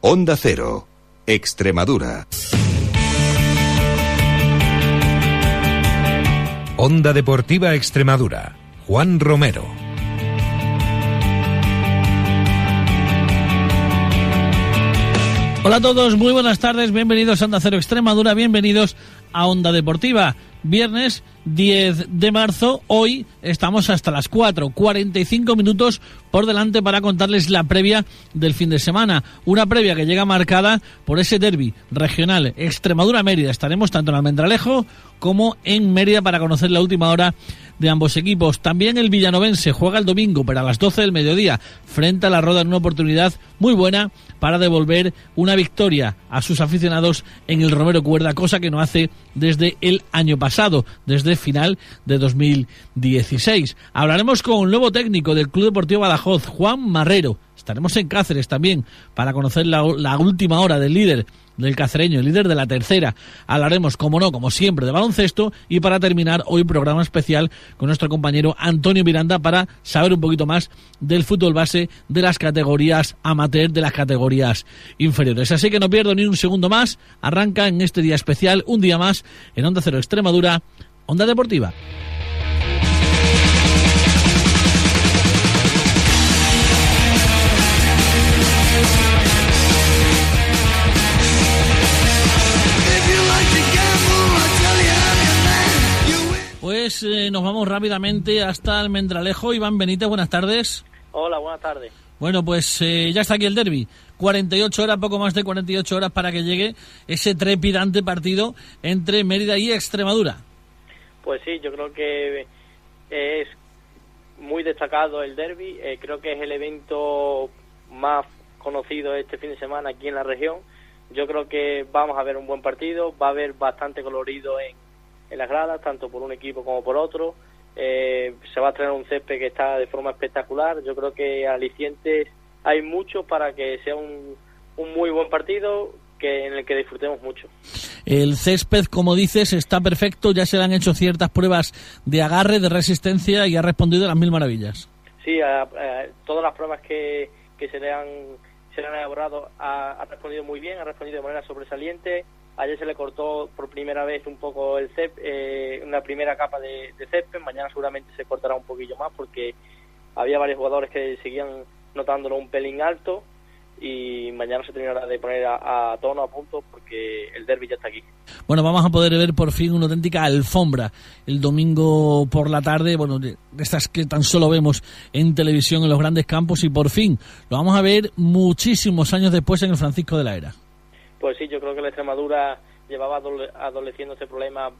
Onda Cero, Extremadura. Onda Deportiva Extremadura. Juan Romero. Hola a todos, muy buenas tardes, bienvenidos a Onda Cero Extremadura, bienvenidos a Onda Deportiva. Viernes 10 de marzo, hoy estamos hasta las 4, 45 minutos por delante para contarles la previa del fin de semana. Una previa que llega marcada por ese derby regional Extremadura-Mérida. Estaremos tanto en Almendralejo como en Mérida para conocer la última hora de ambos equipos. También el villanovense juega el domingo, pero a las 12 del mediodía, frente a la Roda en una oportunidad muy buena para devolver una victoria a sus aficionados en el Romero Cuerda, cosa que no hace desde el año pasado, desde final de 2016. Hablaremos con un nuevo técnico del Club Deportivo Badajoz, Juan Marrero. Estaremos en Cáceres también para conocer la, última hora del líder del cacereño, el líder de la tercera. Hablaremos, como no, como siempre, de baloncesto y para terminar hoy programa especial con nuestro compañero Antonio Miranda para saber un poquito más del fútbol base de las categorías amateur, de las categorías inferiores. Así que no pierdo ni un segundo más. Arranca en este día especial, un día más, en Onda Cero Extremadura, Onda Deportiva. Eh, nos vamos rápidamente hasta Almendralejo. Iván Benítez, buenas tardes. Hola, buenas tardes. Bueno, pues eh, ya está aquí el derby. 48 horas, poco más de 48 horas para que llegue ese trepidante partido entre Mérida y Extremadura. Pues sí, yo creo que es muy destacado el derby. Eh, creo que es el evento más conocido este fin de semana aquí en la región. Yo creo que vamos a ver un buen partido. Va a haber bastante colorido en, en las gradas, tanto por un equipo como por otro. Eh, se va a traer un césped que está de forma espectacular. Yo creo que alicientes hay mucho para que sea un, un muy buen partido que en el que disfrutemos mucho. El césped, como dices, está perfecto. Ya se le han hecho ciertas pruebas de agarre, de resistencia y ha respondido a las mil maravillas. Sí, a, a, todas las pruebas que, que se le han se le han elaborado ha, ha respondido muy bien, ha respondido de manera sobresaliente. Ayer se le cortó por primera vez un poco el cep, eh, una primera capa de, de césped. Mañana seguramente se cortará un poquillo más porque había varios jugadores que seguían notándolo un pelín alto y mañana se terminará de poner a, a, tono, a punto, porque el derby ya está aquí. Bueno, vamos a poder ver por fin una auténtica alfombra el domingo por la tarde, bueno, de estas que tan solo vemos en televisión en los grandes campos y por fin lo vamos a ver muchísimos años después en el Francisco de la Era. Pues sí, yo creo que la Extremadura llevaba adoleciendo este problema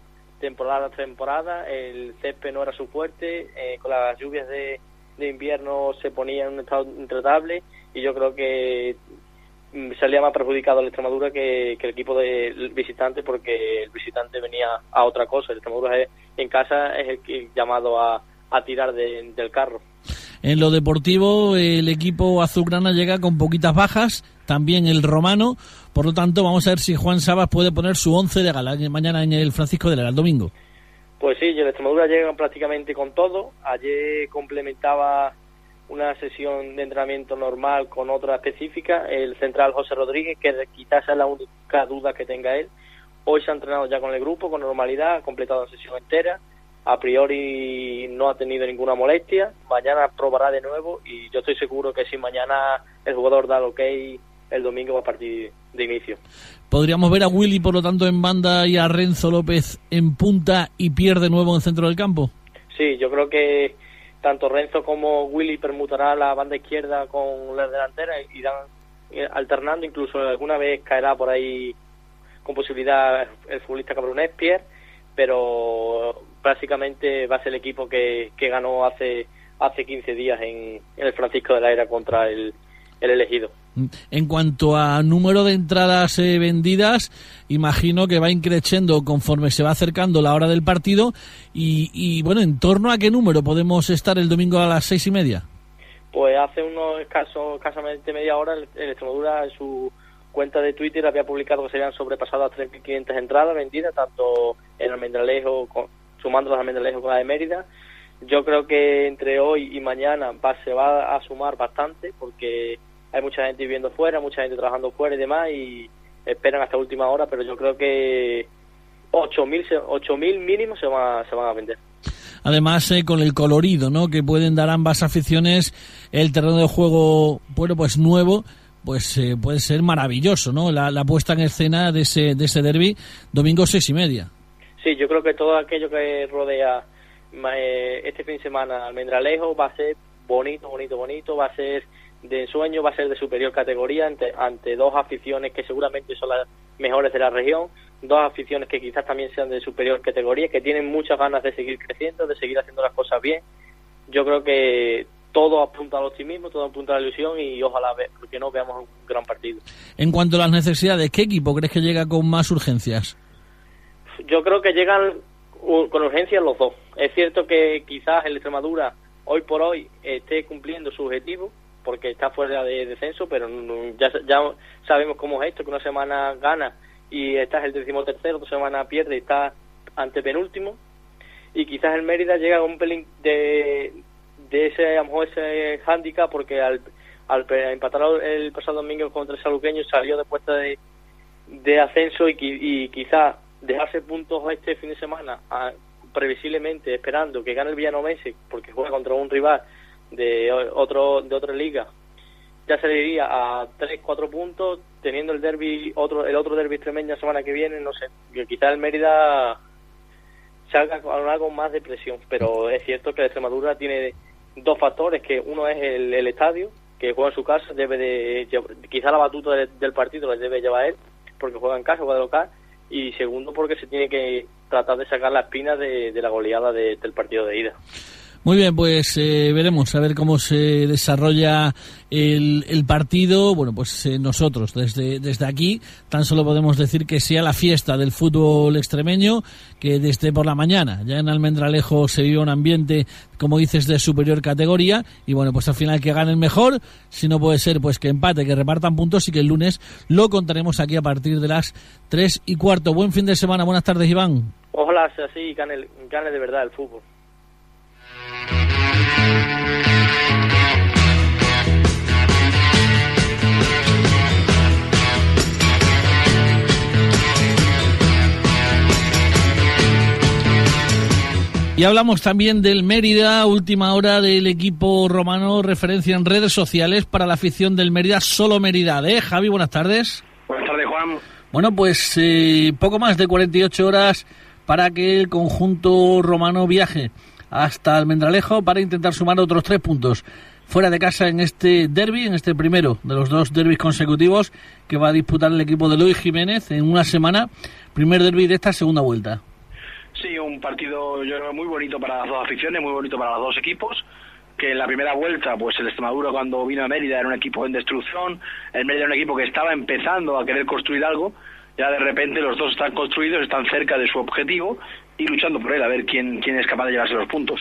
temporada tras temporada, el césped no era su fuerte, eh, con las lluvias de, invierno se ponía en un estado intratable y yo creo que salía más perjudicado el Extremadura que, el equipo del visitante porque el visitante venía a otra cosa. El Extremadura en casa es el, llamado a, a tirar de, del carro. En lo deportivo, el equipo azulgrana llega con poquitas bajas, también el romano. Por lo tanto, vamos a ver si Juan Sabas puede poner su once de gala mañana en el Francisco de la el domingo. Pues sí, el Extremadura llega prácticamente con todo. Ayer complementaba una sesión de entrenamiento normal con otra específica, el central José Rodríguez, que quizás es la única duda que tenga él. Hoy se ha entrenado ya con el grupo, con normalidad, ha completado la sesión entera. A priori no ha tenido ninguna molestia. Mañana probará de nuevo y yo estoy seguro que si mañana el jugador da el ok, el domingo va a partir de inicio. Podríamos ver a Willy, por lo tanto, en banda y a Renzo López en punta y pierde nuevo en el centro del campo. Sí, yo creo que tanto Renzo como Willy permutará la banda izquierda con la delantera y irán alternando, incluso alguna vez caerá por ahí con posibilidad el futbolista Cabrón Espier, pero básicamente va a ser el equipo que, que ganó hace hace 15 días en, en, el Francisco de la Era contra el, el elegido. En cuanto a número de entradas eh, vendidas, imagino que va increciendo conforme se va acercando la hora del partido. Y, y, bueno, ¿en torno a qué número podemos estar el domingo a las seis y media? Pues hace unos escasos, escasamente media hora, el, Extremadura en su cuenta de Twitter había publicado que se habían sobrepasado las 3.500 entradas vendidas, tanto en Almendralejo, sumando las Almendralejo con la de Mérida. Yo creo que entre hoy y mañana va, se va a sumar bastante porque hay mucha gente viviendo fuera, mucha gente trabajando fuera y demás, y esperan hasta última hora, pero yo creo que 8.000 mil mínimos se, van, se van a vender. Además, eh, con el colorido ¿no? que pueden dar ambas aficiones, el terreno de juego, bueno, pues nuevo, pues eh, puede ser maravilloso, ¿no? La, puesta en escena de ese, de ese derby, domingo seis y media. Sí, yo creo que todo aquello que rodea eh, este fin de semana Almendralejo va a ser bonito, bonito, bonito, va a ser de ensueño, va a ser de superior categoría ante, ante dos aficiones que seguramente son las mejores de la región, dos aficiones que quizás también sean de superior categoría, que tienen muchas ganas de seguir creciendo, de seguir haciendo las cosas bien. Yo creo que todo apunta al optimismo, todo apunta a la ilusión y ojalá, porque no, veamos un gran partido. En cuanto a las necesidades, ¿qué equipo crees que llega con más urgencias? Yo creo que llegan con urgencias los dos. Es cierto que quizás el Extremadura hoy por hoy esté cumpliendo su objetivo, porque está fuera de descenso, pero ya, sabemos cómo es esto, que una semana gana y estás el decimotercero, otra semana pierde y está ante penúltimo. Y quizás el Mérida llega a un pelín de, de ese, a lo mejor ese hándicap, porque al, al empatar el pasado domingo contra el Saluqueño salió de puesta de, de ascenso y, y quizás dejarse puntos este fin de semana previsiblemente esperando que gane el Villanovense porque juega contra un rival de otro de otra liga ya se iría a 3 4 puntos teniendo el derby otro el otro derby tremendo la semana que viene no sé que quizá el Mérida salga con algo más de presión pero es cierto que la Extremadura tiene dos factores que uno es el, estadio que juega en su casa debe de quizá la batuta del, partido la debe llevar él porque juega en casa juega de local y segundo porque se tiene que tratar de sacar la espina de, la goleada del partido de ida. Muy bien, pues eh, veremos a ver cómo se desarrolla el, el partido. Bueno, pues eh, nosotros desde, desde aquí tan solo podemos decir que sea la fiesta del fútbol extremeño, que desde por la mañana ya en Almendralejo se vive un ambiente, como dices, de superior categoría. Y bueno, pues al final que ganen mejor, si no puede ser, pues que empate, que repartan puntos y que el lunes lo contaremos aquí a partir de las tres y cuarto. Buen fin de semana, buenas tardes, Iván. Ojalá sea así y gane, gane de verdad el fútbol. Y hablamos también del Mérida, última hora del equipo romano, referencia en redes sociales para la afición del Mérida, solo Mérida. ¿eh? Javi, buenas tardes. Buenas tardes, Juan. Bueno, pues eh, poco más de 48 horas para que el conjunto romano viaje hasta Almendralejo para intentar sumar otros tres puntos fuera de casa en este derby, en este primero de los dos derbis consecutivos que va a disputar el equipo de Luis Jiménez en una semana, primer derby de esta segunda vuelta. Sí, un partido yo creo muy bonito para las dos aficiones, muy bonito para los dos equipos que en la primera vuelta, pues el Extremadura cuando vino a Mérida era un equipo en destrucción, el Mérida era un equipo que estaba empezando a querer construir algo, ya de repente los dos están construidos, están cerca de su objetivo y luchando por él, a ver quién, quién es capaz de llevarse los puntos.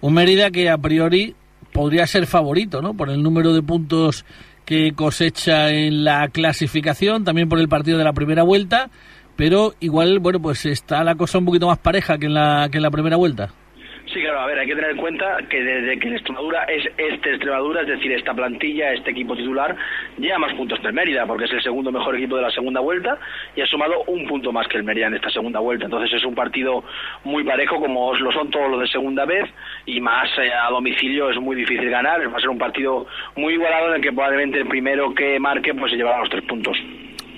Un Mérida que a priori podría ser favorito, ¿no? Por el número de puntos que cosecha en la clasificación, también por el partido de la primera vuelta, pero igual, bueno, pues está la cosa un poquito más pareja que en la, que en la primera vuelta. Sí, claro, a ver, hay que tener en cuenta que desde que Extremadura es este Extremadura, es decir, esta plantilla, este equipo titular, lleva más puntos que el Mérida, porque es el segundo mejor equipo de la segunda vuelta y ha sumado un punto más que el Mérida en esta segunda vuelta. Entonces es un partido muy parejo, como lo son todos los de segunda vez, y más eh, a domicilio es muy difícil ganar. Va a ser un partido muy igualado en el que probablemente el primero que marque pues se llevará los tres puntos.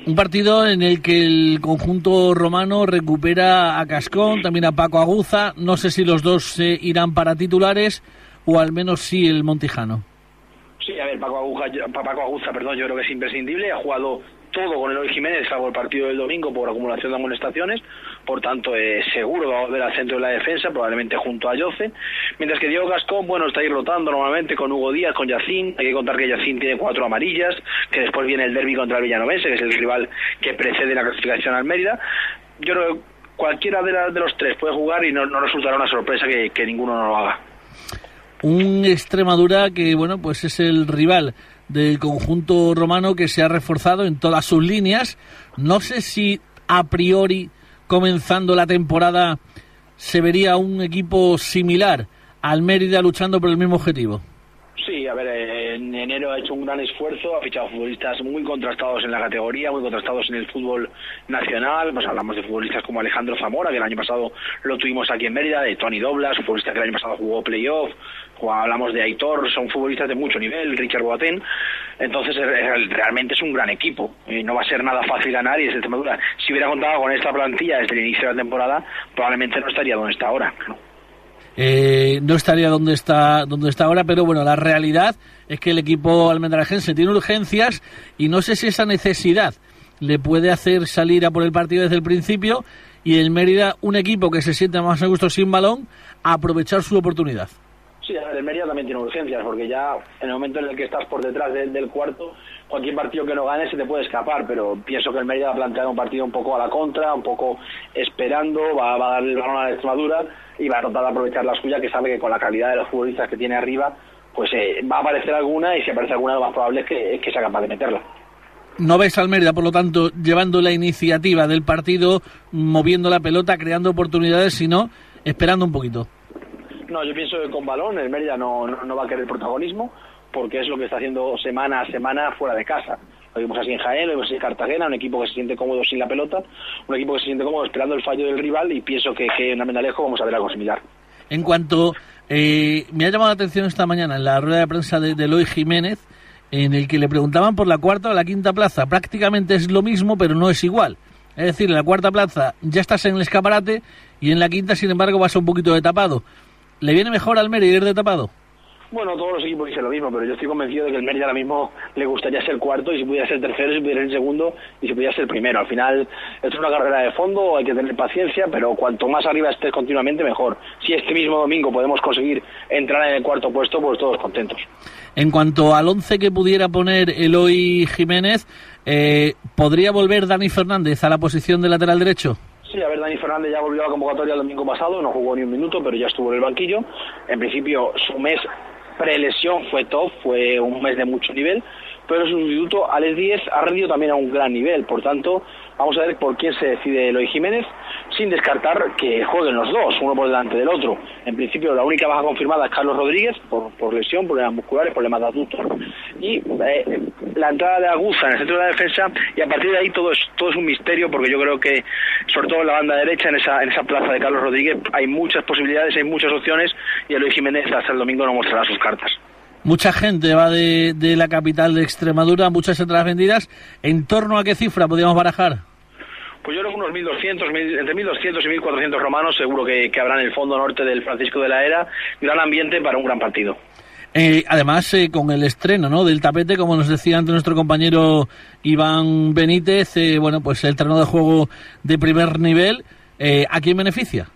Un partido en el que el conjunto romano recupera a Cascón, también a Paco Aguza. No sé si los dos se irán para titulares o al menos sí el Montijano. Sí, a ver, Paco Aguza, Paco Aguza, perdón, yo creo que es imprescindible. Ha jugado todo con Eloy Jiménez, salvo el partido del domingo por acumulación de amonestaciones. Por tanto, eh, seguro va a volver al centro de la defensa, probablemente junto a Yoce. Mientras que Diego Gascón, bueno, está ahí rotando normalmente con Hugo Díaz, con Yacín. Hay que contar que Yacín tiene cuatro amarillas, que después viene el derby contra el Villanovense, que es el rival que precede la clasificación al Mérida. Yo creo que cualquiera de, de los tres puede jugar y no, resultará una sorpresa que ninguno no lo haga. Un Extremadura que, bueno, pues es el rival del conjunto romano que se ha reforzado en todas sus líneas. No sé si a priori, comenzando la temporada, se vería un equipo similar al Mérida luchando por el mismo objetivo. Sí, a ver, en enero ha hecho un gran esfuerzo, ha fichado futbolistas muy contrastados en la categoría, muy contrastados en el fútbol nacional. Pues hablamos de futbolistas como Alejandro Zamora, que el año pasado lo tuvimos aquí en Mérida, de Tony Doblas, futbolista que el año pasado jugó playoff, hablamos de Aitor, son futbolistas de mucho nivel, Richard Boateng. Entonces realmente es un gran equipo y no va a ser nada fácil ganar y es Extremadura. Si hubiera contado con esta plantilla desde el inicio de la temporada, probablemente no estaría donde está ahora. Eh, no estaría donde está donde está ahora, pero bueno, la realidad es que el equipo almendrajense tiene urgencias y no sé si esa necesidad le puede hacer salir a por el partido desde el principio y el Mérida, un equipo que se siente más a gusto sin balón, aprovechar su oportunidad. Sí, el Mérida también tiene urgencias, porque ya en el momento en el que estás por detrás del cuarto, cualquier partido que no gane se te puede escapar, pero pienso que el Mérida va a plantear un partido un poco a la contra, un poco esperando, va, a dar el balón a la Extremadura y va a tratar de aprovechar la suya, que sabe que con la calidad de los futbolistas que tiene arriba, pues eh, va a aparecer alguna y si aparece alguna lo más probable es que, es que sea capaz de meterla. No ves al Mérida, por lo tanto, llevando la iniciativa del partido, moviendo la pelota, creando oportunidades, sino esperando un poquito. No, yo pienso que con balón el Mérida no, no, va a querer protagonismo porque es lo que está haciendo semana a semana fuera de casa. Lo vimos así en Jaén, lo vimos así en Cartagena, un equipo que se siente cómodo sin la pelota, un equipo que se siente cómodo esperando el fallo del rival y pienso que, en Amendalejo vamos a ver algo similar. En cuanto, eh, me ha llamado la atención esta mañana en la rueda de prensa de, de Eloy Jiménez, en el que le preguntaban por la cuarta o la quinta plaza. Prácticamente es lo mismo, pero no es igual. Es decir, en la cuarta plaza ya estás en el escaparate y en la quinta, sin embargo, vas un poquito de tapado. ¿Le viene mejor al Mérida ir de tapado? Bueno, todos los equipos dicen lo mismo, pero yo estoy convencido de que el Mérida ahora mismo le gustaría ser cuarto y si pudiera ser tercero, si pudiera ser segundo y si pudiera ser primero. Al final, esto es una carrera de fondo, hay que tener paciencia, pero cuanto más arriba estés continuamente, mejor. Si este mismo domingo podemos conseguir entrar en el cuarto puesto, pues todos contentos. En cuanto al once que pudiera poner Eloy Jiménez, eh, ¿podría volver Dani Fernández a la posición de lateral derecho? Sí, a ver, Dani Fernández ya volvió a la convocatoria el domingo pasado, no jugó ni un minuto, pero ya estuvo en el banquillo. En principio, su mes prelesión fue top, fue un mes de mucho nivel, pero su sustituto, Alex Díez, ha rendido también a un gran nivel. Por tanto, vamos a ver por quién se decide Eloy Jiménez, sin descartar que jueguen los dos, uno por delante del otro. En principio, la única baja confirmada es Carlos Rodríguez, por, por lesión, problemas musculares, problemas de adultos. Y eh, la entrada de Aguza en el centro de la defensa, y a partir de ahí todo es, todo es un misterio, porque yo creo que, sobre todo en la banda derecha, en esa, en esa plaza de Carlos Rodríguez, hay muchas posibilidades, hay muchas opciones, y Eloy Jiménez hasta el domingo no mostrará sus cartas. Mucha gente va de, de la capital de Extremadura, muchas entradas vendidas. ¿En torno a qué cifra podríamos barajar? Pues yo creo que unos 1.200, entre 1.200 y 1.400 romanos seguro que, que, habrá en el fondo norte del Francisco de la Era. Gran ambiente para un gran partido. Eh, además, eh, con el estreno ¿no? del tapete, como nos decía antes nuestro compañero Iván Benítez, eh, bueno, pues el terreno de juego de primer nivel, eh, ¿a quién beneficia?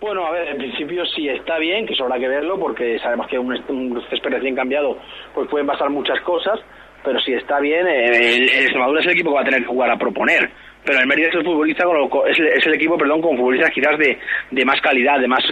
Bueno, a ver, en principio sí está bien, que eso habrá que verlo, porque sabemos que un, un césped recién cambiado, pues pueden pasar muchas cosas, pero si está bien, eh, el, el Extremadura es el equipo que va a tener que jugar a proponer. Pero el Mérida es el futbolista es, el, es, el, equipo, perdón, con futbolistas quizás de, de más calidad, de más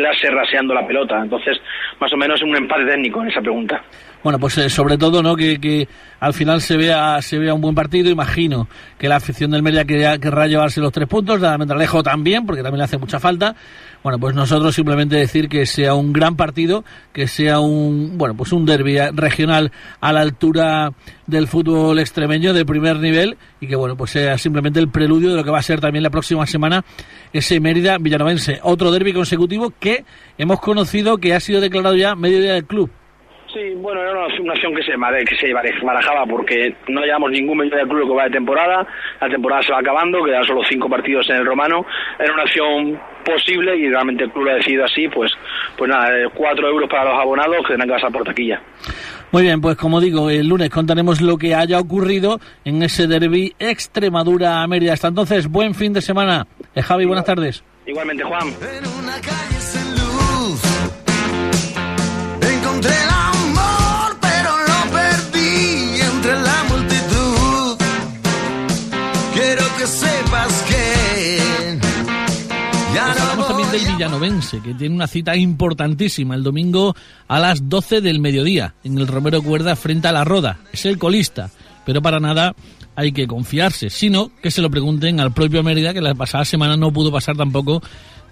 clase raseando la pelota. Entonces, más o menos un empate técnico en esa pregunta. Bueno, pues eh, sobre todo, ¿no? Que, al final se vea se vea un buen partido. Imagino que la afición del Mérida querrá, querrá llevarse los tres puntos, la Almendralejo también, porque también le hace mucha falta. Bueno, pues nosotros simplemente decir que sea un gran partido, que sea un bueno, pues un derbi regional a la altura del fútbol extremeño de primer nivel y que bueno, pues sea simplemente el preludio de lo que va a ser también la próxima semana ese Mérida Villanovense, otro derbi consecutivo que hemos conocido que ha sido declarado ya medio día del club. Sí, bueno, era una acción que se, que se barajaba porque no llevamos ningún medio del club que va de temporada, la temporada se va acabando, quedan solo cinco partidos en el romano, era una acción posible y realmente el club lo ha decidido así, pues, pues nada, cuatro euros para los abonados que tendrán que pasar por taquilla. Muy bien, pues como digo, el lunes contaremos lo que haya ocurrido en ese derby Extremadura-Mérida. Hasta entonces, buen fin de semana. Eh, Javi, buenas tardes. Igualmente, Juan. En una calle sin luz, encontré del villanovense, que tiene una cita importantísima el domingo a las 12 del mediodía en el Romero Cuerda frente a la Roda. Es el colista, pero para nada hay que confiarse, sino que se lo pregunten al propio Mérida, que la pasada semana no pudo pasar tampoco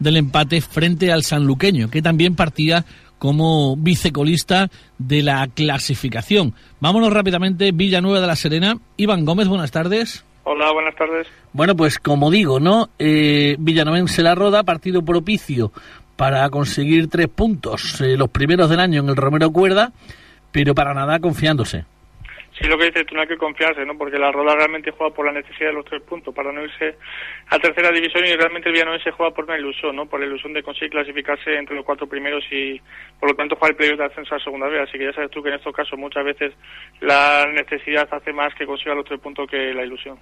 del empate frente al sanluqueño, que también partía como vicecolista de la clasificación. Vámonos rápidamente, Villanueva de la Serena. Iván Gómez, buenas tardes. Hola, buenas tardes. Bueno, pues como digo, ¿no? Eh, Villanovense La Roda, partido propicio para conseguir tres puntos, eh, los primeros del año en el Romero Cuerda, pero para nada confiándose. Sí, lo que dices tú no hay que confiarse, ¿no? Porque la Roda realmente juega por la necesidad de los tres puntos para no irse a tercera división y realmente el Villanovense juega por una ilusión, ¿no? Por la ilusión de conseguir clasificarse entre los cuatro primeros y por lo tanto jugar el playoff de ascenso a segunda vez. Así que ya sabes tú que en estos casos muchas veces la necesidad hace más que consiga los tres puntos que la ilusión.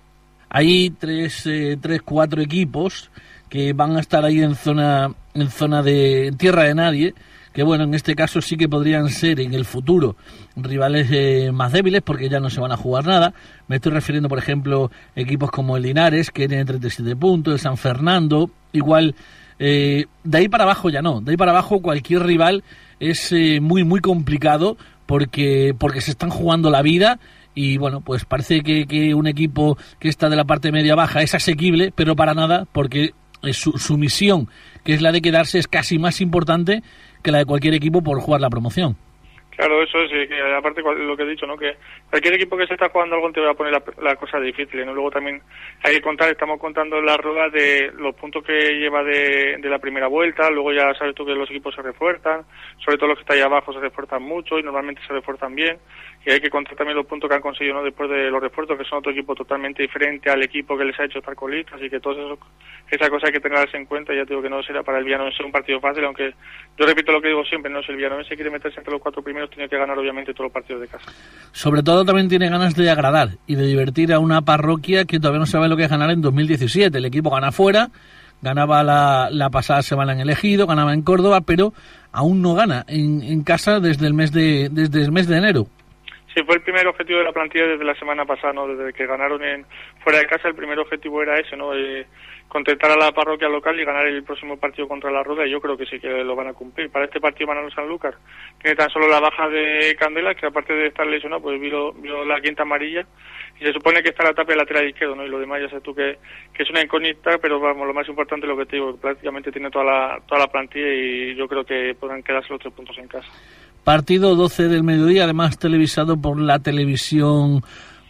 Hay tres, eh, tres, cuatro equipos que van a estar ahí en zona, en zona de tierra de nadie, que bueno, en este caso sí que podrían ser en el futuro rivales eh, más débiles porque ya no se van a jugar nada. Me estoy refiriendo, por ejemplo, equipos como el Linares, que tiene 37 puntos, el San Fernando, igual, eh, de ahí para abajo ya no, de ahí para abajo cualquier rival es eh, muy, muy complicado porque, porque se están jugando la vida y bueno, pues parece que, que, un equipo que está de la parte media baja es asequible, pero para nada, porque su, su, misión, que es la de quedarse, es casi más importante que la de cualquier equipo por jugar la promoción. Claro, eso es, que aparte lo que he dicho, ¿no? Que cualquier equipo que se está jugando algo te va a poner la, la cosa difícil, ¿no? Luego también hay que contar, estamos contando la rueda de los puntos que lleva de, de, la primera vuelta, luego ya sabes tú que los equipos se refuerzan, sobre todo los que están ahí abajo se refuerzan mucho y normalmente se refuerzan bien, y hay que contar también los puntos que han conseguido, ¿no? Después de los refuerzos, que son otro equipo totalmente diferente al equipo que les ha hecho estar colistas, así que todo eso, esa cosa hay que tenerse en cuenta, ya digo que no será para el Villanovense un partido fácil, aunque yo repito lo que digo siempre, no si el Villanovense quiere meterse entre los cuatro primeros, tiene que ganar obviamente todos los partidos de casa. Sobre todo también tiene ganas de agradar y de divertir a una parroquia que todavía no sabe lo que es ganar en 2017. El equipo gana fuera, ganaba la, la pasada semana en el Ejido, ganaba en Córdoba, pero aún no gana en, en casa desde el mes de desde el mes de enero. Sí, fue el primer objetivo de la plantilla desde la semana pasada, ¿no? Desde que ganaron en fuera de casa, el primer objetivo era ese, ¿no? Eh, contentar a la parroquia local y ganar el próximo partido contra la Roda y yo creo que sí que lo van a cumplir. Para este partido Manolo Sanlúcar tiene tan solo la baja de Candela, que aparte de estar lesionado, pues vio, vio la quinta amarilla y se supone que está la tapa lateral izquierdo, ¿no? Y lo demás ya sabes tú que, que es una incógnita, pero vamos, lo más importante es lo que te digo, que prácticamente tiene toda la, toda la plantilla y yo creo que podrán quedarse los tres puntos en casa. Partido 12 del mediodía, además televisado por la televisión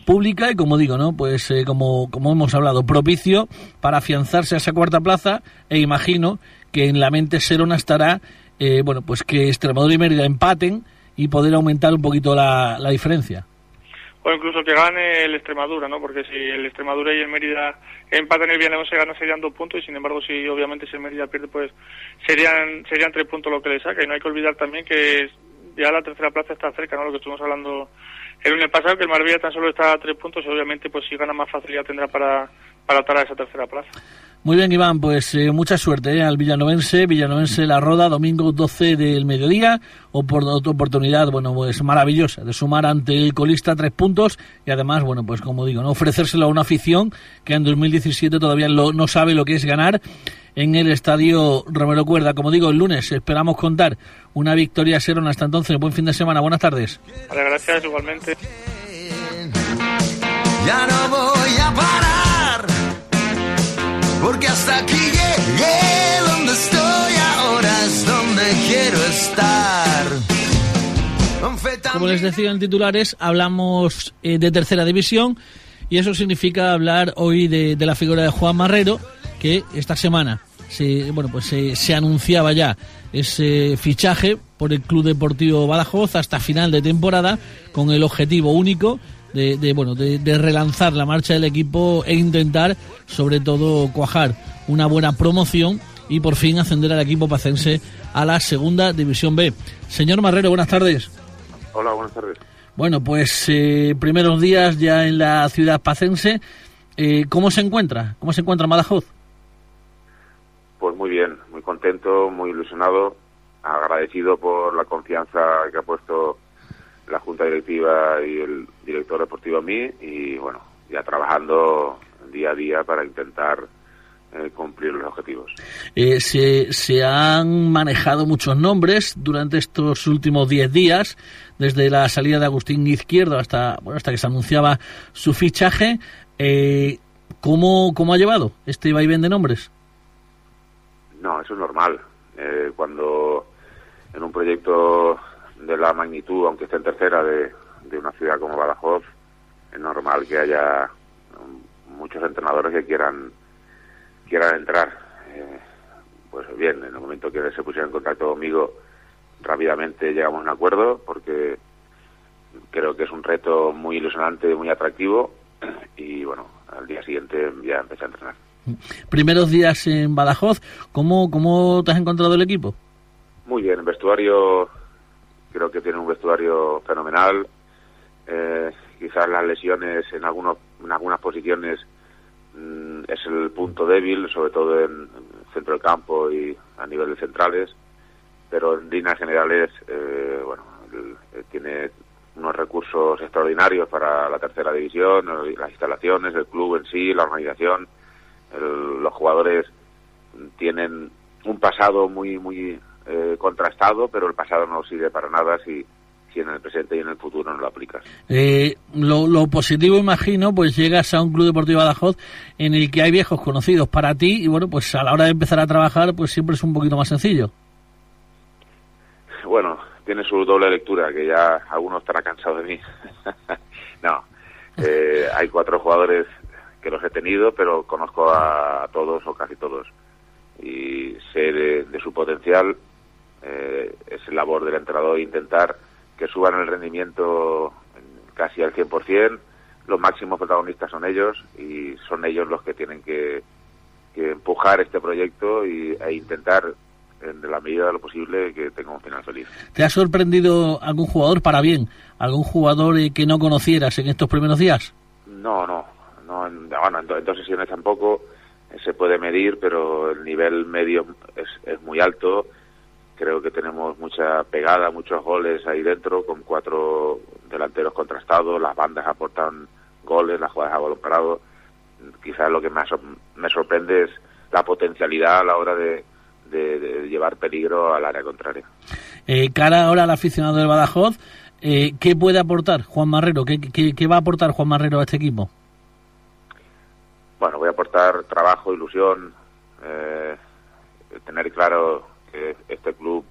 pública y como digo, ¿no? Pues eh, como, como hemos hablado, propicio para afianzarse a esa cuarta plaza e imagino que en la mente Serona estará, eh, bueno, pues que Extremadura y Mérida empaten y poder aumentar un poquito la, la diferencia o incluso que gane el Extremadura, ¿no? Porque si el Extremadura y el Mérida empatan el Villanueva se gana serían dos puntos y sin embargo si obviamente si el Mérida pierde pues serían serían tres puntos lo que le saca y no hay que olvidar también que ya la tercera plaza está cerca, ¿no? Lo que estuvimos hablando el lunes pasado, que el Marbella tan solo está a tres puntos y obviamente pues si gana más facilidad tendrá para, para atar a esa tercera plaza. Muy bien, Iván, pues eh, mucha suerte eh, al Villanovense, Villanovense La Roda, domingo 12 del mediodía, o por otra oportunidad, bueno, pues maravillosa, de sumar ante el colista tres puntos y además, bueno, pues como digo, no ofrecérselo a una afición que en 2017 todavía lo, no sabe lo que es ganar en el estadio Romero Cuerda. Como digo, el lunes esperamos contar una victoria Serón. Hasta entonces, buen fin de semana, buenas tardes. Vale, gracias, igualmente. Ya no voy a parar, porque hasta aquí llegué, donde estoy ahora es donde quiero estar. Como les decía en titulares, hablamos eh, de tercera división y eso significa hablar hoy de, la figura de Juan Marrero, que esta semana se, bueno, pues se, anunciaba ya ese fichaje por el Club Deportivo Badajoz hasta final de temporada con el objetivo único de, de bueno de, de, relanzar la marcha del equipo e intentar sobre todo cuajar una buena promoción y por fin ascender al equipo pacense a la segunda división B. Señor Marrero, buenas tardes. Hola, buenas tardes. Bueno, pues eh, primeros días ya en la ciudad pacense. Eh, ¿Cómo se encuentra? ¿Cómo se encuentra Badajoz? Pues muy bien, muy contento, muy ilusionado, agradecido por la confianza que ha puesto la Junta Directiva y el director deportivo a mí y bueno, ya trabajando día a día para intentar eh, cumplir los objetivos. Eh, se, se, han manejado muchos nombres durante estos últimos 10 días, desde la salida de Agustín Izquierdo hasta, bueno, hasta que se anunciaba su fichaje. Eh, ¿cómo, ¿Cómo ha llevado este vaivén de nombres? No, eso es normal. Eh, cuando en un proyecto de la magnitud, aunque esté en tercera, de, de una ciudad como Badajoz, es normal que haya um, muchos entrenadores que quieran quieran entrar. Eh, pues bien, en el momento que se pusieron en contacto conmigo, rápidamente llegamos a un acuerdo porque creo que es un reto muy ilusionante, muy atractivo y bueno, al día siguiente ya empecé a entrenar. Primeros días en Badajoz, ¿cómo, cómo te has encontrado el equipo? Muy bien, el vestuario creo que tiene un vestuario fenomenal. Eh, quizás las lesiones en, algunos, en algunas posiciones mm, es el punto débil, sobre todo en, en centro del campo y a nivel de centrales, pero en líneas generales, eh, bueno, eh, tiene unos recursos extraordinarios para la tercera división, las instalaciones, el club en sí, la organización, el- los jugadores tienen un pasado muy muy eh, contrastado, pero el pasado no sirve para nada si, si en el presente y en el futuro no lo aplicas. Eh, lo, lo positivo, imagino, pues llegas a un club deportivo Badajoz en el que hay viejos conocidos para ti y bueno, pues a la hora de empezar a trabajar, pues siempre es un poquito más sencillo. Bueno, tiene su doble lectura, que ya algunos estará cansado de mí. no, eh, hay cuatro jugadores que los he tenido, pero conozco a todos o casi todos. Y sé de, de su potencial. Eh, es labor del entrenador intentar que suban el rendimiento en- casi al 100%. Los máximos protagonistas son ellos y son ellos los que tienen que, que empujar este proyecto y, e intentar, en la medida de lo posible, que tenga un final feliz. ¿Te ha sorprendido algún jugador para bien? ¿Algún jugador eh, que no conocieras en estos primeros días? No, no, no en, bueno, en, en dos sesiones tampoco eh, se puede medir, pero el nivel medio es, es muy alto. Creo que tenemos mucha pegada, muchos goles ahí dentro, con cuatro delanteros contrastados, las bandas aportan goles, las jugadas a balón parado. Quizás lo que más me sorprende es la potencialidad a la hora de, de- de llevar peligro al área contraria. Eh, cara ahora al aficionado del Badajoz, eh, ¿qué puede aportar Juan Marrero? ¿Qué, qué, qué va a aportar Juan Marrero a este equipo? Bueno, voy a aportar trabajo, ilusión, eh, tener claro este club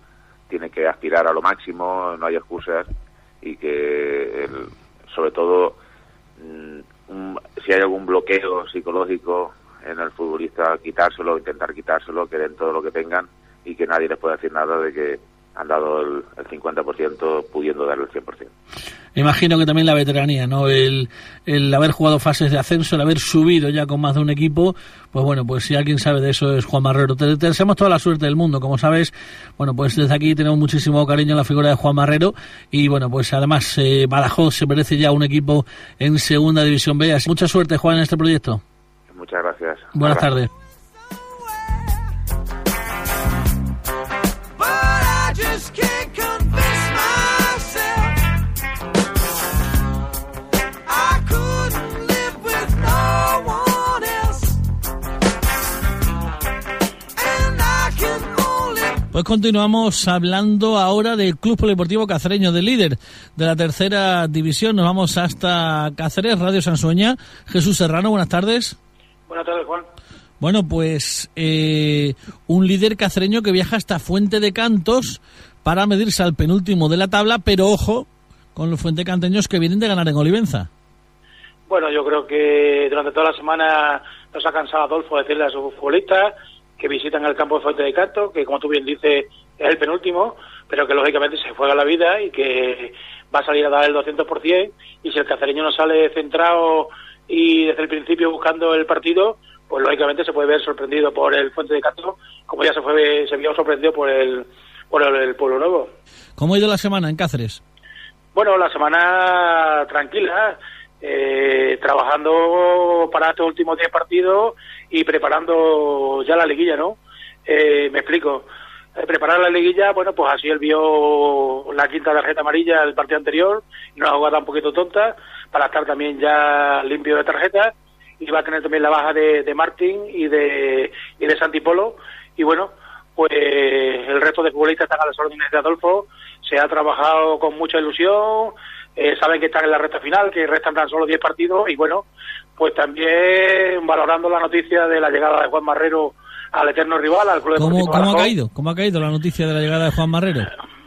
tiene que aspirar a lo máximo, no hay excusas y que el- sobre todo mm, un- si hay algún bloqueo psicológico en el futbolista, quitárselo, intentar quitárselo, que den todo lo que tengan y que nadie les pueda decir nada de que han dado el, el 50% pudiendo dar el 100%. Imagino que también la veteranía, ¿no? El, el haber jugado fases de ascenso, el haber subido ya con más de un equipo, pues bueno, pues si alguien sabe de eso es Juan Marrero. Te, deseamos toda la suerte del mundo, como sabes. Bueno, pues desde aquí tenemos muchísimo cariño en la figura de Juan Marrero y bueno, pues además eh, Badajoz se merece ya un equipo en Segunda División B. Así- Mucha suerte, Juan, en este proyecto. Muchas gracias. Buenas tardes. Pues continuamos hablando ahora del Club Polideportivo Cacereño, del líder de la tercera división. Nos vamos hasta Cáceres, Radio Sansueña. Jesús Serrano, buenas tardes. Buenas tardes, Juan. Bueno, pues eh, un líder cacereño que viaja hasta Fuente de Cantos para medirse al penúltimo de la tabla, pero ojo con los fuentecanteños que vienen de ganar en Olivenza. Bueno, yo creo que durante toda la semana nos ha cansado Adolfo decirle a sus futbolistas que visitan el campo de Fuente de Canto, que como tú bien dices es el penúltimo, pero que lógicamente se juega la vida y que va a salir a dar el 200% y si el cacereño no sale centrado y desde el principio buscando el partido, pues lógicamente se puede ver sorprendido por el Fuente de Canto, como ya se fue se vio sorprendido por el por el, el Pueblo Nuevo. ¿Cómo ha ido la semana en Cáceres? Bueno, la semana tranquila, eh, trabajando para estos últimos 10 partidos y preparando ya la liguilla, ¿no? Eh, me explico. Eh, preparar la liguilla, bueno, pues así él vio la quinta tarjeta amarilla del partido anterior, una jugada un poquito tonta, para estar también ya limpio de tarjetas, y va a tener también la baja de, de Martín y de, y de Santipolo, y bueno, pues el resto de futbolistas están a las órdenes de Adolfo, se ha trabajado con mucha ilusión, eh, saben que están en la recta final, que restan tan solo 10 partidos y bueno, pues también valorando la noticia de la llegada de Juan Marrero al eterno rival, al Club ¿Cómo, cómo ha caído? ¿Cómo ha caído la noticia de la llegada de Juan Marrero?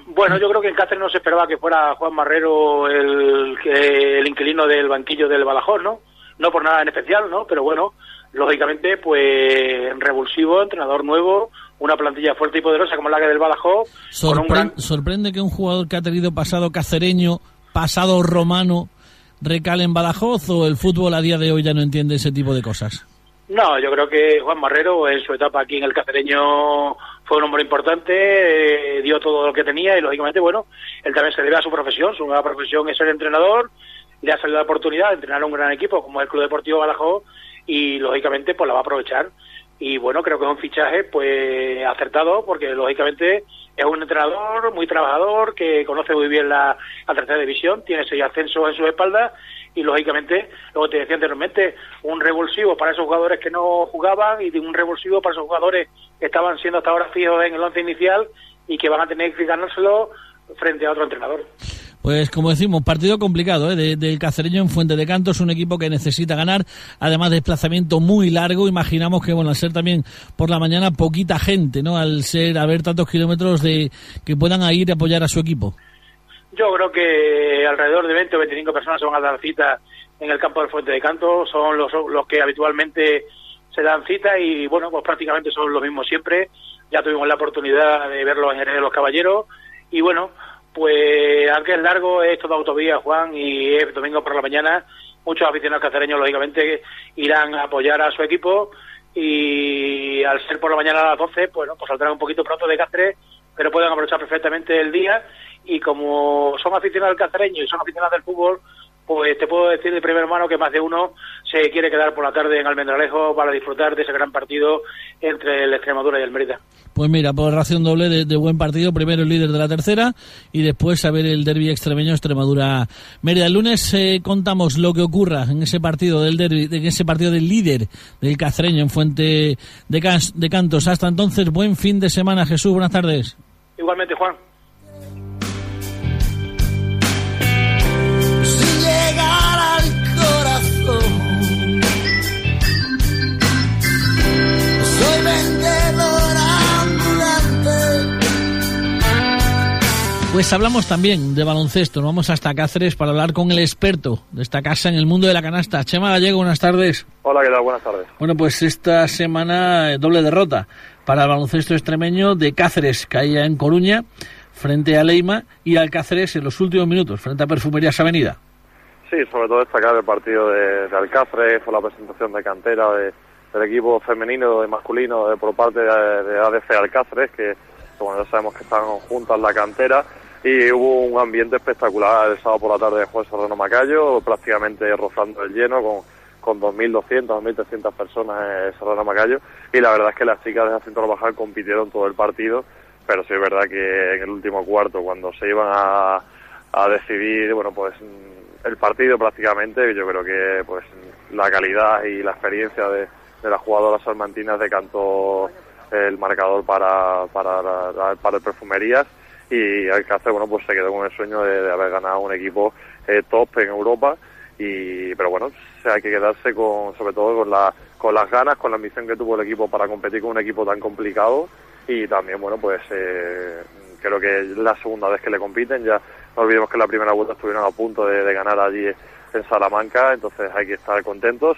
Bueno, yo creo que en Cáceres no se esperaba que fuera Juan Marrero el, el inquilino del banquillo del Badajoz, ¿no? No por nada en especial, ¿no? Pero bueno, lógicamente, pues revulsivo, entrenador nuevo, una plantilla fuerte y poderosa como la que del Badajoz, Sorpre- gran... Sorprende que un jugador que ha tenido pasado cacereño, pasado romano, recale en Badajoz o el fútbol a día de hoy ya no entiende ese tipo de cosas. No, yo creo que Juan Marrero en su etapa aquí en el Cacereño fue un hombre importante, eh, dio todo lo que tenía y lógicamente, bueno, él también se debe a su profesión, su nueva profesión es ser entrenador, le ha salido la oportunidad de entrenar a un gran equipo como el Club Deportivo Badajoz y lógicamente pues la va a aprovechar y bueno, creo que es un fichaje pues acertado porque lógicamente es un entrenador muy trabajador que conoce muy bien la, tercera división, tiene seis ascensos en sus espaldas y lógicamente, luego te decía anteriormente, un revulsivo para esos jugadores que no jugaban y un revulsivo para esos jugadores que estaban siendo hasta ahora fijos en el once inicial y que van a tener que ganárselo frente a otro entrenador. Pues como decimos, partido complicado ¿eh? de- del Cacereño en Fuente de Canto. Es un equipo que necesita ganar, además de desplazamiento muy largo. Imaginamos que, bueno, al ser también por la mañana poquita gente, ¿no? Al ser, haber tantos kilómetros de que puedan ir a apoyar a su equipo. Yo creo que alrededor de 20 o 25 personas se van a dar cita en el campo del Fuente de Canto, son los, los que habitualmente se dan cita y bueno, pues prácticamente son los mismos siempre. Ya tuvimos la oportunidad de verlos en Jerez de los Caballeros y bueno, pues aunque es largo, es toda autovía, Juan, y es domingo por la mañana, muchos aficionados cacereños lógicamente irán a apoyar a su equipo. Y al ser por la mañana a las 12, bueno, pues saldrán un poquito pronto de Cáceres, pero pueden aprovechar perfectamente el día. Y como son aficionados del cacereño y son aficionados del fútbol, pues te puedo decir de primera mano que más de uno se quiere quedar por la tarde en Almendralejo para disfrutar de ese gran partido entre el Extremadura y el Mérida. Pues mira, por ración doble de, de buen partido, primero el líder de la tercera y después a ver el derby extremeño Extremadura Mérida. El lunes eh, contamos lo que ocurra en ese partido del derbi, en ese partido del líder del cacereño en Fuente de, Cas- de Cantos. Hasta entonces, buen fin de semana, Jesús. Buenas tardes. Igualmente, Juan. Llegar al corazón. Soy vendedor ambulante. Pues hablamos también de baloncesto. Nos vamos hasta Cáceres para hablar con el experto de esta casa en el mundo de la canasta. Chema Gallego, buenas tardes. Hola, ¿qué tal? Buenas tardes. Bueno, pues esta semana eh, doble derrota para el baloncesto extremeño de Cáceres, caía en Coruña frente a Leima y al Cáceres en los últimos minutos frente a Perfumerías Avenida. Sí, sobre todo destacar el partido de, de Alcáceres, fue la presentación de cantera de- del equipo femenino y masculino de- por parte de, ADC Alcáceres, que, bueno, ya sabemos que están juntas la cantera, y hubo un ambiente espectacular el sábado por la tarde de Serrano Macayo, prácticamente rozando el lleno con, con 2.200, 2.300 personas en Serrano Macayo, y la verdad es que las chicas de Jacinto Bajar compitieron todo el partido, pero sí es verdad que en el último cuarto, cuando se iban a, a decidir, bueno, pues el partido prácticamente, yo creo que pues la calidad y la experiencia de, de las jugadoras salmantinas decantó el marcador para, para, para el Perfumerías y Alcácer, bueno, pues se quedó con el sueño de, haber ganado un equipo eh, top en Europa y pero bueno, se hay que quedarse con sobre todo con la con las ganas, con la ambición que tuvo el equipo para competir con un equipo tan complicado y también bueno, pues eh, creo que es la segunda vez que le compiten, ya no olvidemos que la primera vuelta estuvieron a punto de, ganar allí en Salamanca, entonces hay que estar contentos.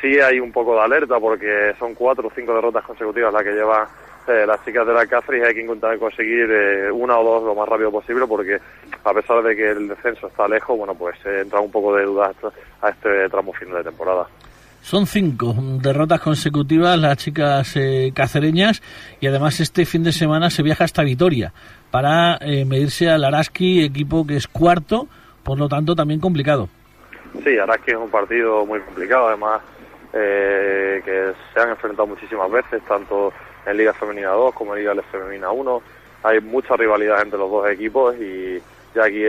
Sí hay un poco de alerta porque son cuatro o cinco derrotas consecutivas las que llevan eh, las chicas de la Cáceres y hay que intentar conseguir eh, una o dos lo más rápido posible porque a pesar de que el descenso está lejos, bueno, pues eh, entra un poco de duda a este tramo final de temporada. Son cinco derrotas consecutivas las chicas eh, cacereñas y además este fin de semana se viaja hasta Vitoria para eh, medirse al Araski, equipo que es cuarto, por lo tanto también complicado. Sí, Araski es un partido muy complicado, además eh, que se han enfrentado muchísimas veces, tanto en Liga Femenina 2 como en Liga Femenina 1. Hay mucha rivalidad entre los dos equipos y ya aquí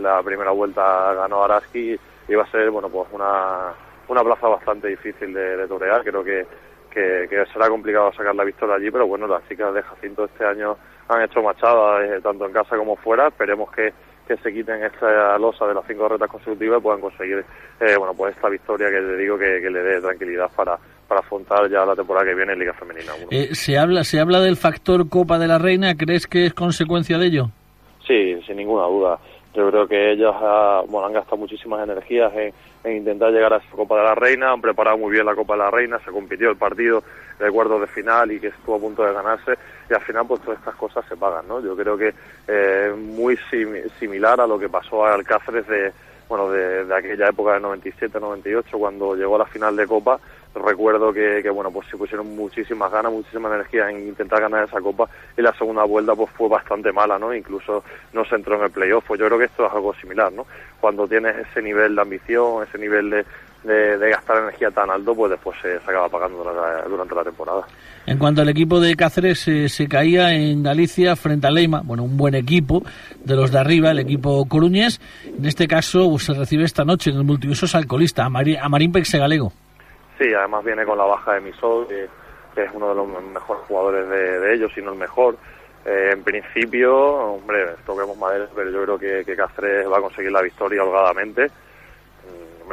la primera vuelta ganó Araski y va a ser bueno pues una, una plaza bastante difícil de, de torear. Creo que, que, que será complicado sacar la victoria allí, pero bueno, las chicas de Jacinto este año han hecho machadas eh, tanto en casa como fuera. Esperemos que, que se quiten esta losa de las cinco retas consecutivas y puedan conseguir eh, bueno pues esta victoria que le digo que, que le dé tranquilidad para, para afrontar ya la temporada que viene en Liga Femenina 1. Eh, se habla se habla del factor Copa de la Reina, ¿crees que es consecuencia de ello? sin ninguna duda. Yo creo que ellos ah, bueno, han gastado muchísimas energías en, en, intentar llegar a esa Copa de la Reina, han preparado muy bien la Copa de la Reina, se compitió el partido de cuartos de final y que estuvo a punto de ganarse y al final pues todas estas cosas se pagan, ¿no? Yo creo que eh, muy similar a lo que pasó a Alcáceres de, bueno, de, de aquella época del 97-98 cuando llegó a la final de Copa recuerdo que, que, bueno pues se pusieron muchísimas ganas muchísima energía en intentar ganar esa copa y la segunda vuelta pues fue bastante mala no incluso no se entró en el playoff pues yo creo que esto es algo similar no cuando tienes ese nivel de ambición ese nivel de, de, gastar energía tan alto pues después se, acaba pagando durante la, temporada en cuanto al equipo de Cáceres eh, se caía en Galicia frente a Leima bueno un buen equipo de los de arriba el equipo coruñés en este caso pues, se recibe esta noche en el multiusos alcoholista a, Marín, a Marín Pexe Galego Sí, además viene con la baja de Misol, que, es uno de los mejores jugadores de, ellos, si no el mejor. Eh, en principio, hombre, toquemos madera, pero yo creo que, que Cáceres va a conseguir la victoria holgadamente.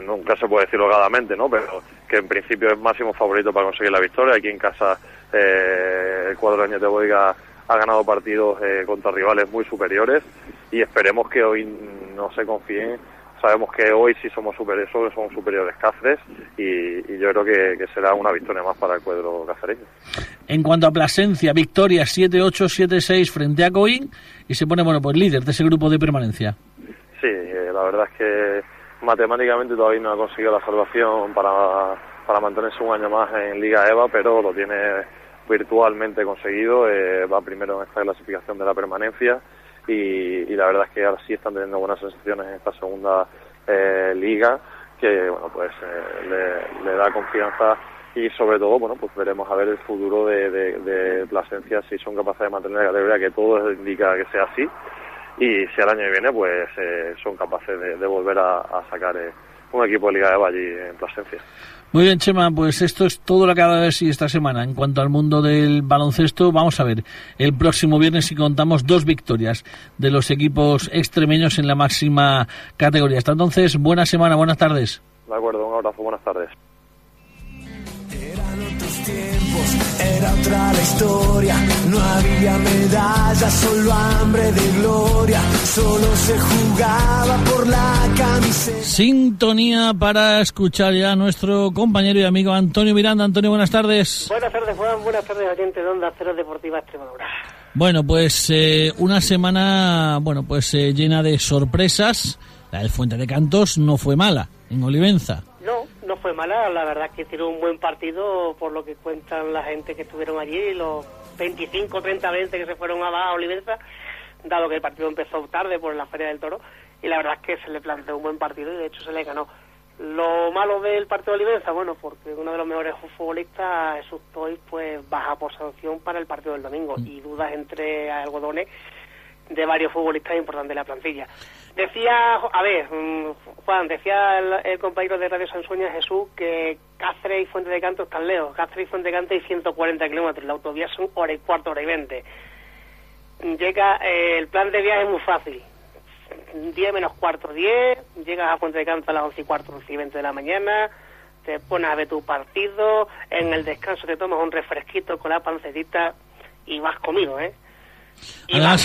Nunca se puede decir holgadamente, ¿no? Pero que en principio es máximo favorito para conseguir la victoria. Aquí en casa eh, el cuadro de Boiga ha ganado partidos eh, contra rivales muy superiores y esperemos que hoy no se confíen sabemos que hoy sí somos superiores, somos superiores Cáceres y, yo creo que, será una victoria más para el cuadro cacereño. En cuanto a Plasencia, victoria 7-8, 7-6 frente a Coín y se pone bueno pues líder de ese grupo de permanencia. Sí, eh, la verdad es que matemáticamente todavía no ha conseguido la salvación para, para mantenerse un año más en Liga EVA, pero lo tiene virtualmente conseguido, eh, va primero en esta clasificación de la permanencia y, la verdad es que ahora sí están teniendo buenas sensaciones en esta segunda eh, liga que bueno pues eh, le, da confianza y sobre todo bueno pues veremos a ver el futuro de, de, Plasencia si son capaces de mantener la categoría que todo indica que sea así y si el año que viene pues eh, son capaces de, volver a, sacar un equipo de Liga de Valle en Plasencia. Muy bien, Chema, pues esto es todo lo que de ver si esta semana. En cuanto al mundo del baloncesto, vamos a ver el próximo viernes si contamos dos victorias de los equipos extremeños en la máxima categoría. Hasta entonces, buena semana, buenas tardes. De acuerdo, un abrazo, buenas tardes. Era otra la historia, no había medalla, solo hambre de gloria, solo se jugaba por la camiseta. Sintonía para escuchar ya a nuestro compañero y amigo Antonio Miranda. Antonio, buenas tardes. Buenas tardes, Juan, buenas tardes, oyentes de Onda Cero Deportiva Extremadura. Bueno, pues eh, una semana, bueno, pues eh, llena de sorpresas. La del Fuente de Cantos no fue mala en Olivenza. No, fue mala, la verdad es que hicieron un buen partido por lo que cuentan la gente que estuvieron allí, los 25, 30, 20 que se fueron a Olivenza, dado que el partido empezó tarde por la Feria del Toro, y la verdad es que se le planteó un buen partido y de hecho se le ganó. Lo malo del partido de Olivenza, bueno, porque uno de los mejores futbolistas, Jesús Toy, pues baja por sanción para el partido del domingo y dudas entre algodones de varios futbolistas importantes de la plantilla. Decía, a ver, mm, Juan, decía el, compañero de Radio Sansueña, Jesús, que Cáceres y Fuente de Canto están lejos. Cáceres y Fuente de Canto hay 140 kilómetros, la autovía son hora y cuarto, hora y veinte. Llega, eh, el plan de viaje es muy fácil. 10 menos cuarto, 10, llegas a Fuente de Canto a las 11 y cuarto, 11 y 20 de la mañana, te pones a ver tu partido, en el descanso te tomas un refresquito con la pancetita y vas comido, ¿eh? Además,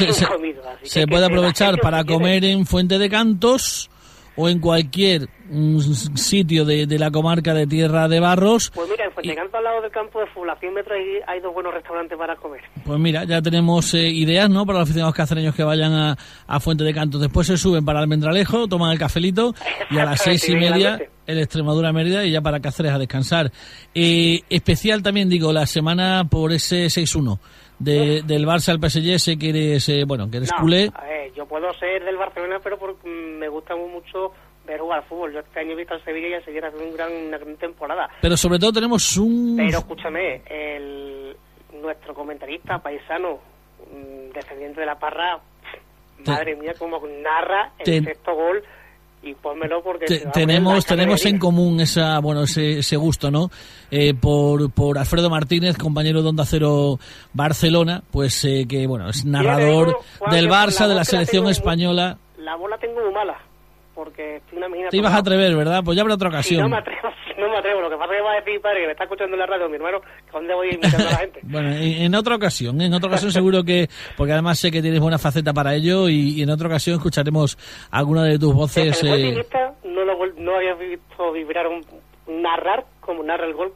se, puede aprovechar para comer en Fuente de Cantos o en cualquier mm, sitio de, la comarca de Tierra de Barros. Pues mira, en Fuente de Cantos, al lado del campo de fútbol, a 100 metros, hay, dos buenos restaurantes para comer. Pues mira, ya tenemos eh, ideas, ¿no?, para los aficionados cacereños que vayan a, a, Fuente de Cantos. Después se suben para Almendralejo, toman el cafelito y a las seis y media el Extremadura Mérida y ya para Cáceres a descansar. Eh, especial también, digo, la semana por ese 6-1 de, del Barça al PSG, sé que eres, eh, bueno, que eres culé. yo puedo ser del Barcelona, pero porque me gusta mucho ver jugar fútbol. Yo este año he visto al Sevilla y el Sevilla hace un gran, una gran temporada. Pero sobre todo tenemos un... Pero escúchame, el, nuestro comentarista paisano, mm, descendiente de la Parra, madre mía, como narra el sexto gol y pónmelo porque tenemos tenemos en común esa bueno ese, ese gusto no eh, por, por Alfredo Martínez compañero de Onda Cero Barcelona pues eh, que bueno es narrador del Barça de la selección española. la bola tengo muy mala porque estoy una te ibas a atrever verdad pues ya habrá otra ocasión si no me atrevo no me atrevo. Lo que pasa es que va a decir, padre, que me está escuchando en la radio, mi hermano, que dónde voy invitando a la gente. Bueno, en, otra ocasión, en otra ocasión seguro que, porque además sé que tienes buena faceta para ello y, y en otra ocasión escucharemos alguna de tus voces. El eh, no, lo, no había visto vibrar un, narrar como narra el gol,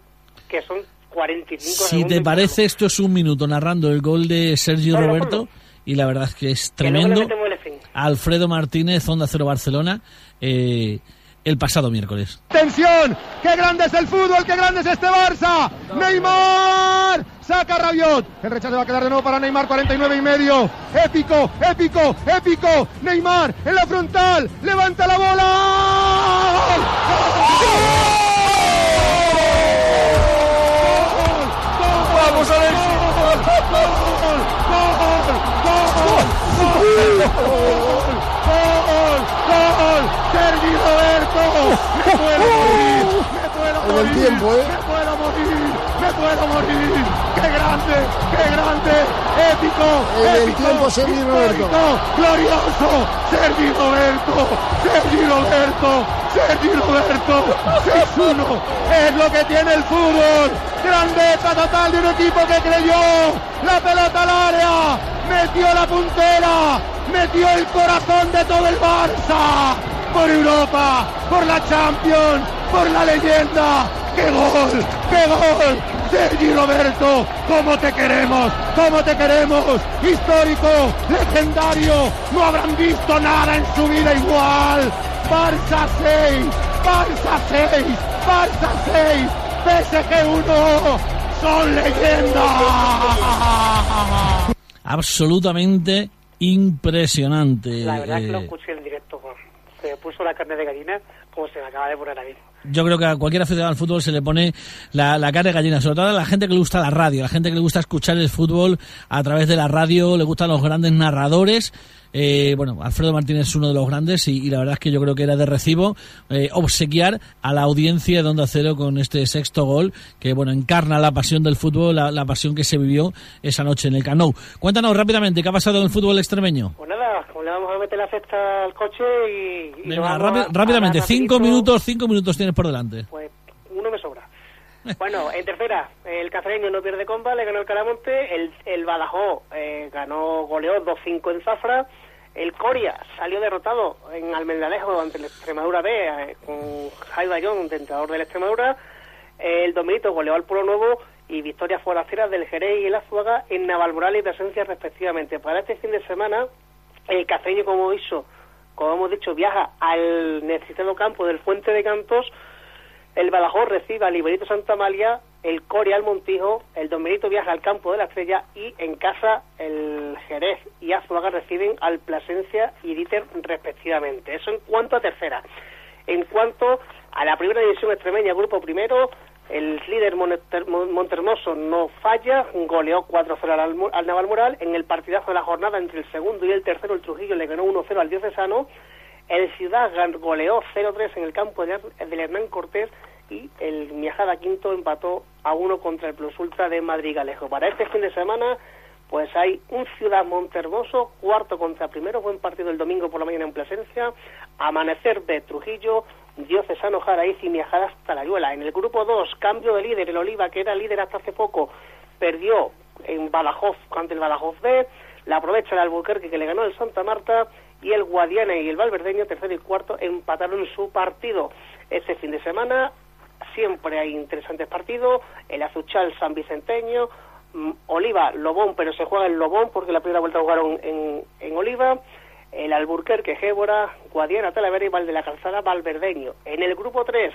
que son 45 si segundos. te parece, esto es un minuto narrando el gol de Sergio Roberto y la verdad es que es tremendo. Alfredo Martínez, Onda Cero Barcelona, eh, el pasado miércoles. Tensión, qué grande es el fútbol, qué grande es este Barça. Neymar saca a Rabiot. El rechazo va a quedar de nuevo para Neymar, 49 y medio. Épico, épico, épico. Neymar en la frontal, levanta la bola. Vamos Alexis. ¡Gol! ¡Me puedo morir! ¡Me puedo En el morir! tiempo, ¿eh? ¡Me puedo morir! ¡Me puedo morir! ¡Qué grande! ¡Qué grande! ¡Épico! En el épico, tiempo, Sergi Roberto. ¡Glorioso! ¡Sergi Roberto! ¡Sergi Roberto! ¡Sergi Roberto! ¡6-1! ¡Es lo que tiene el fútbol! ¡Grandeza total de un equipo que creyó! ¡La pelota al área! ¡Metió la puntera! ¡Metió el corazón de todo el Barça! ¡Por Europa! ¡Por la Champions! ¡Por la leyenda! ¡Qué gol! ¡Qué gol! Sergi Roberto, ¿cómo te queremos? ¿Cómo te queremos? Histórico, legendario, no habrán visto nada en su vida igual. Barça 6, Barça 6, Barça 6, PSG 1, son leyendas. Absolutamente impresionante. La verdad es que lo eh, escuché. Se puso la carne de gallina como se me acaba de poner a mí. yo creo que a cualquier aficionado al fútbol se le pone la, la cara de gallina, sobre todo a la gente que le gusta la radio, a la gente que le gusta escuchar el fútbol a través de la radio, le gustan los grandes narradores. Eh, bueno, Alfredo Martínez es uno de los grandes y, y la verdad es que yo creo que era de recibo eh, obsequiar a la audiencia de Onda Cero con este sexto gol que, bueno, encarna la pasión del fútbol, la, la pasión que se vivió esa noche en el Cano. Cuéntanos rápidamente, ¿qué ha pasado en el fútbol extremeño? Pues le vamos a meter la cesta al coche y... Venga, a- rápidamente, cinco rapidito. minutos, cinco minutos tienes por delante. Pues uno me sobra. Bueno, en tercera, el cacereño no pierde comba, le ganó el Calamonte, el, el Badajoz eh, ganó, goleó 2-5 en Zafra, el Coria salió derrotado en Almendalejo ante el Extremadura B eh, con Jaime Bayón, entrenador del Extremadura, el Dominito goleó al Pueblo Nuevo y victorias forasteras del Jerez y el Azuaga en Navalmoral y Presencia respectivamente. Para este fin de semana, el cacereño, como hizo, como hemos dicho, viaja al necesitado campo del Fuente de Cantos, el Badajoz recibe al Iberito Santa Amalia, el Coria al Montijo, el Don viaja al campo de la Estrella y en casa el Jerez y Azuaga reciben al Plasencia y Dieter respectivamente. Eso en cuanto a tercera. En cuanto a la primera división extremeña, grupo primero, el líder Monter- Mon- Montermoso no falla, goleó 4-0 al, al. En el partidazo de la jornada entre el segundo y el tercero, el Trujillo le ganó 1-0 al Diocesano. El Ciudad goleó 0-3 en el campo del Hernán Cortés y el Miajada Quinto empató a 1 contra el Plus Ultra de Madrid-Galejo. Para este fin de semana, pues hay un Ciudad Montermoso, cuarto contra primero, buen partido el domingo por la mañana en Plasencia, Amanecer de Trujillo, Diocesano Jaraíz y Miajada hasta la Yuela. En el grupo 2, cambio de líder, el Oliva, que era líder hasta hace poco, perdió en Badajoz ante el Badajoz B, la aprovecha el Albuquerque que le ganó el Santa Marta y el Guadiana y el Valverdeño, tercero y cuarto, empataron su partido. Este fin de semana siempre hay interesantes partidos, el Azuchal San Vicenteño, mm, Oliva Lobón, pero se juega en Lobón porque la primera vuelta jugaron en, en Oliva, el Alburquerque Gébora, Guadiana Talavera y Val de la Calzada Valverdeño. En el grupo 3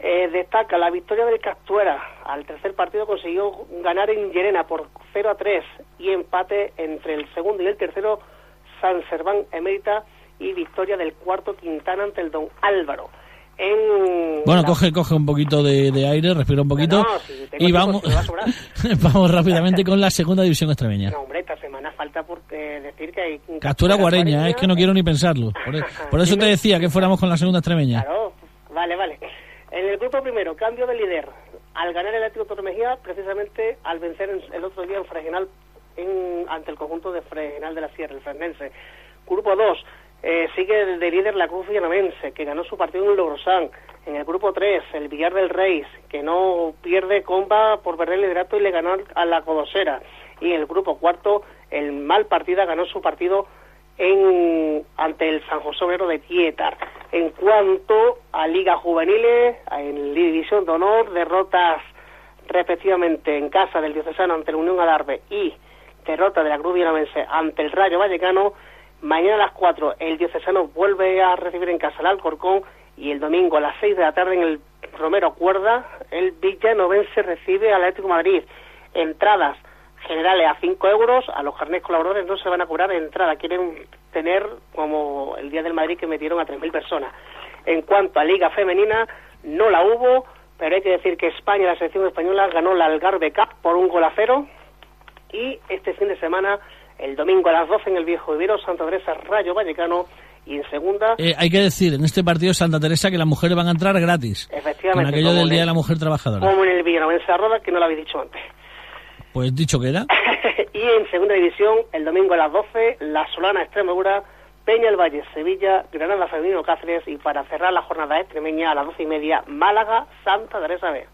eh, destaca la victoria del Castuera. Al tercer partido consiguió ganar en Llerena por 0 a 3 y empate entre el segundo y el tercero San Serván Emérita y victoria del cuarto Quintana ante el Don Álvaro. En Bueno, la- coge, coge un poquito de, de aire, respira un poquito No, si tengo y vamos, vamos rápidamente con la segunda división extremeña. No, hombre, esta semana falta por eh, decir que hay... Captura Guareña, eh, es que no quiero ni pensarlo. Por, por eso te decía que fuéramos con la segunda extremeña. Claro, vale, vale. En el grupo primero, cambio de líder. Al ganar el Atlético Tormejía, precisamente al vencer en- el otro día en Fregenal en, ante el conjunto de Fregenal de la Sierra, el Fresnense. Grupo 2, Eh, sigue de líder la Cruz Villanovense, que ganó su partido en el Logrosán. En el grupo 3, el Villar del Reis, que no pierde comba por perder el liderato y le ganó a la Codosera. Y en el grupo cuarto, el Mal Partida ganó su partido en, ante el San José Obrero de Tietar. En cuanto a Liga Juveniles, en División de Honor, derrotas respectivamente en casa del Diocesano ante la Unión Adarve y derrota de la Cruz Villanovense ante el Rayo Vallecano. Mañana a las 4 el Diocesano vuelve a recibir en casa el Alcorcón y el domingo a las 6 de la tarde en el Romero Cuerda el Villanovense recibe al Atlético Madrid. Entradas generales a 5 euros, a los carnets colaboradores no se van a cobrar entrada, quieren tener como el Día del Madrid que metieron a 3.000 personas. En cuanto a Liga Femenina, no la hubo, pero hay que decir que España, la selección española, ganó la Algarve Cup por un gol a cero y este fin de semana, el domingo a las 12 en el Viejo Vivero, Santa Teresa Rayo Vallecano y en segunda... Eh, hay que decir, en este partido Santa Teresa que las mujeres van a entrar gratis. Efectivamente. Con aquello del Día de la Mujer Trabajadora. Como en el Villanovense Roda, que no lo habéis dicho antes. Pues dicho que era. y en segunda división, el domingo a las 12, La Solana Extremadura, Peña el Valle, Sevilla, Granada Femenino Cáceres y para cerrar la jornada extremeña a las doce y media, Málaga, Santa Teresa B.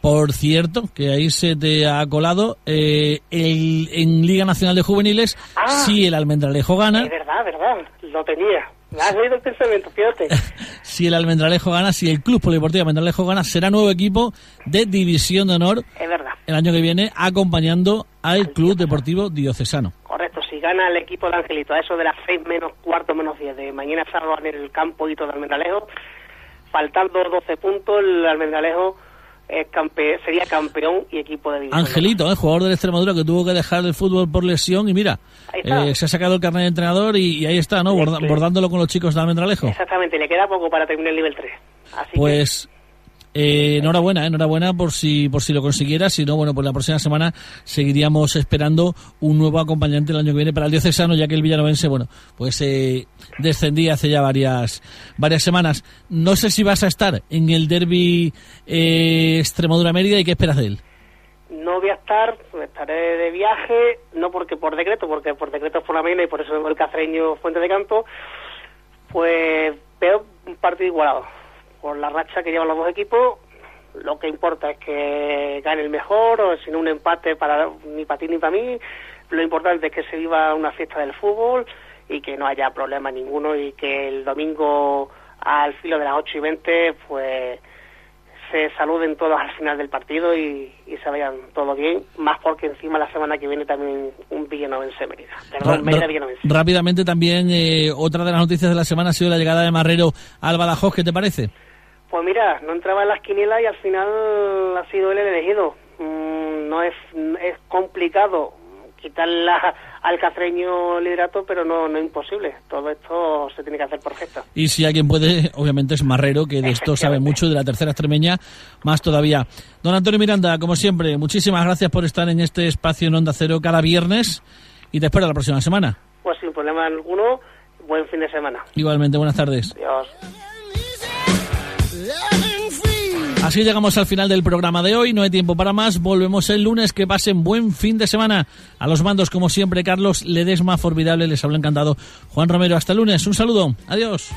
Por cierto, que ahí se te ha colado eh, el, en Liga Nacional de Juveniles, Ah. si el Almendralejo gana, Es verdad, verdad, lo tenía. Me has leído el pensamiento, fíjate. si el Almendralejo gana, si el Club Polideportivo Almendralejo gana, será nuevo equipo de División de Honor Es verdad, el año que viene, acompañando al Club Deportivo Diocesano. correcto. Si gana el equipo de Angelito a eso de las seis menos cuarto menos diez de mañana sábado en el campo y todo Almendralejo, faltando 12 puntos, el Almendralejo es campe- sería campeón y equipo de división. Angelito, eh, jugador de la Extremadura que tuvo que dejar el fútbol por lesión y mira, eh, se ha sacado el carnet de entrenador y, y ahí está, ¿no? Borda- bordándolo con los chicos de Almendralejo. Exactamente, le queda poco para terminar el nivel 3. Así Pues eh, enhorabuena, eh, enhorabuena por si por si lo consiguiera. Si no, bueno, pues la próxima semana seguiríamos esperando un nuevo acompañante el año que viene para el diocesano, ya que el villanovense, bueno, pues eh, descendía hace ya varias varias semanas. No sé si vas a estar en el derby eh, Extremadura Mérida y qué esperas de él. no voy a estar, estaré de viaje, no porque por decreto, porque por decreto es por la y por eso el cafreño Fuente de Canto, pues veo un partido igualado. Por la racha que llevan los dos equipos, lo que importa es que gane el mejor, o si no un empate para ni para ti ni para mí. Lo importante es que se viva una fiesta del fútbol y que no haya problema ninguno y que el domingo al filo de las 8 y 20 pues se saluden todos al final del partido y, y se vayan todo bien, más porque encima la semana que viene también un Villanovense Mérida. Perdón, Mérida Villanovense. rápidamente también, eh, otra de las noticias de la semana ha sido la llegada de Marrero al Badajoz. ¿Qué te parece? Pues mira, no entraba en las quinielas y al final ha sido él el elegido. Mm, no es, es complicado quitarle al cafreño liderato, pero no, no es imposible. Todo esto se tiene que hacer perfecto. Y si alguien puede, obviamente es Marrero, que de esto sabe mucho, de la tercera extremeña, más todavía. Don Antonio Miranda, como siempre, muchísimas gracias por estar en este espacio en Onda Cero cada viernes y te espero la próxima semana. Pues sin problema alguno, buen fin de semana. Igualmente, buenas tardes. Adiós. Así llegamos al final del programa de hoy, no hay tiempo para más, volvemos el lunes, que pasen buen fin de semana. A los mandos, como siempre, Carlos Ledesma, formidable, les hablo encantado. Juan Romero, hasta el lunes, un saludo, adiós.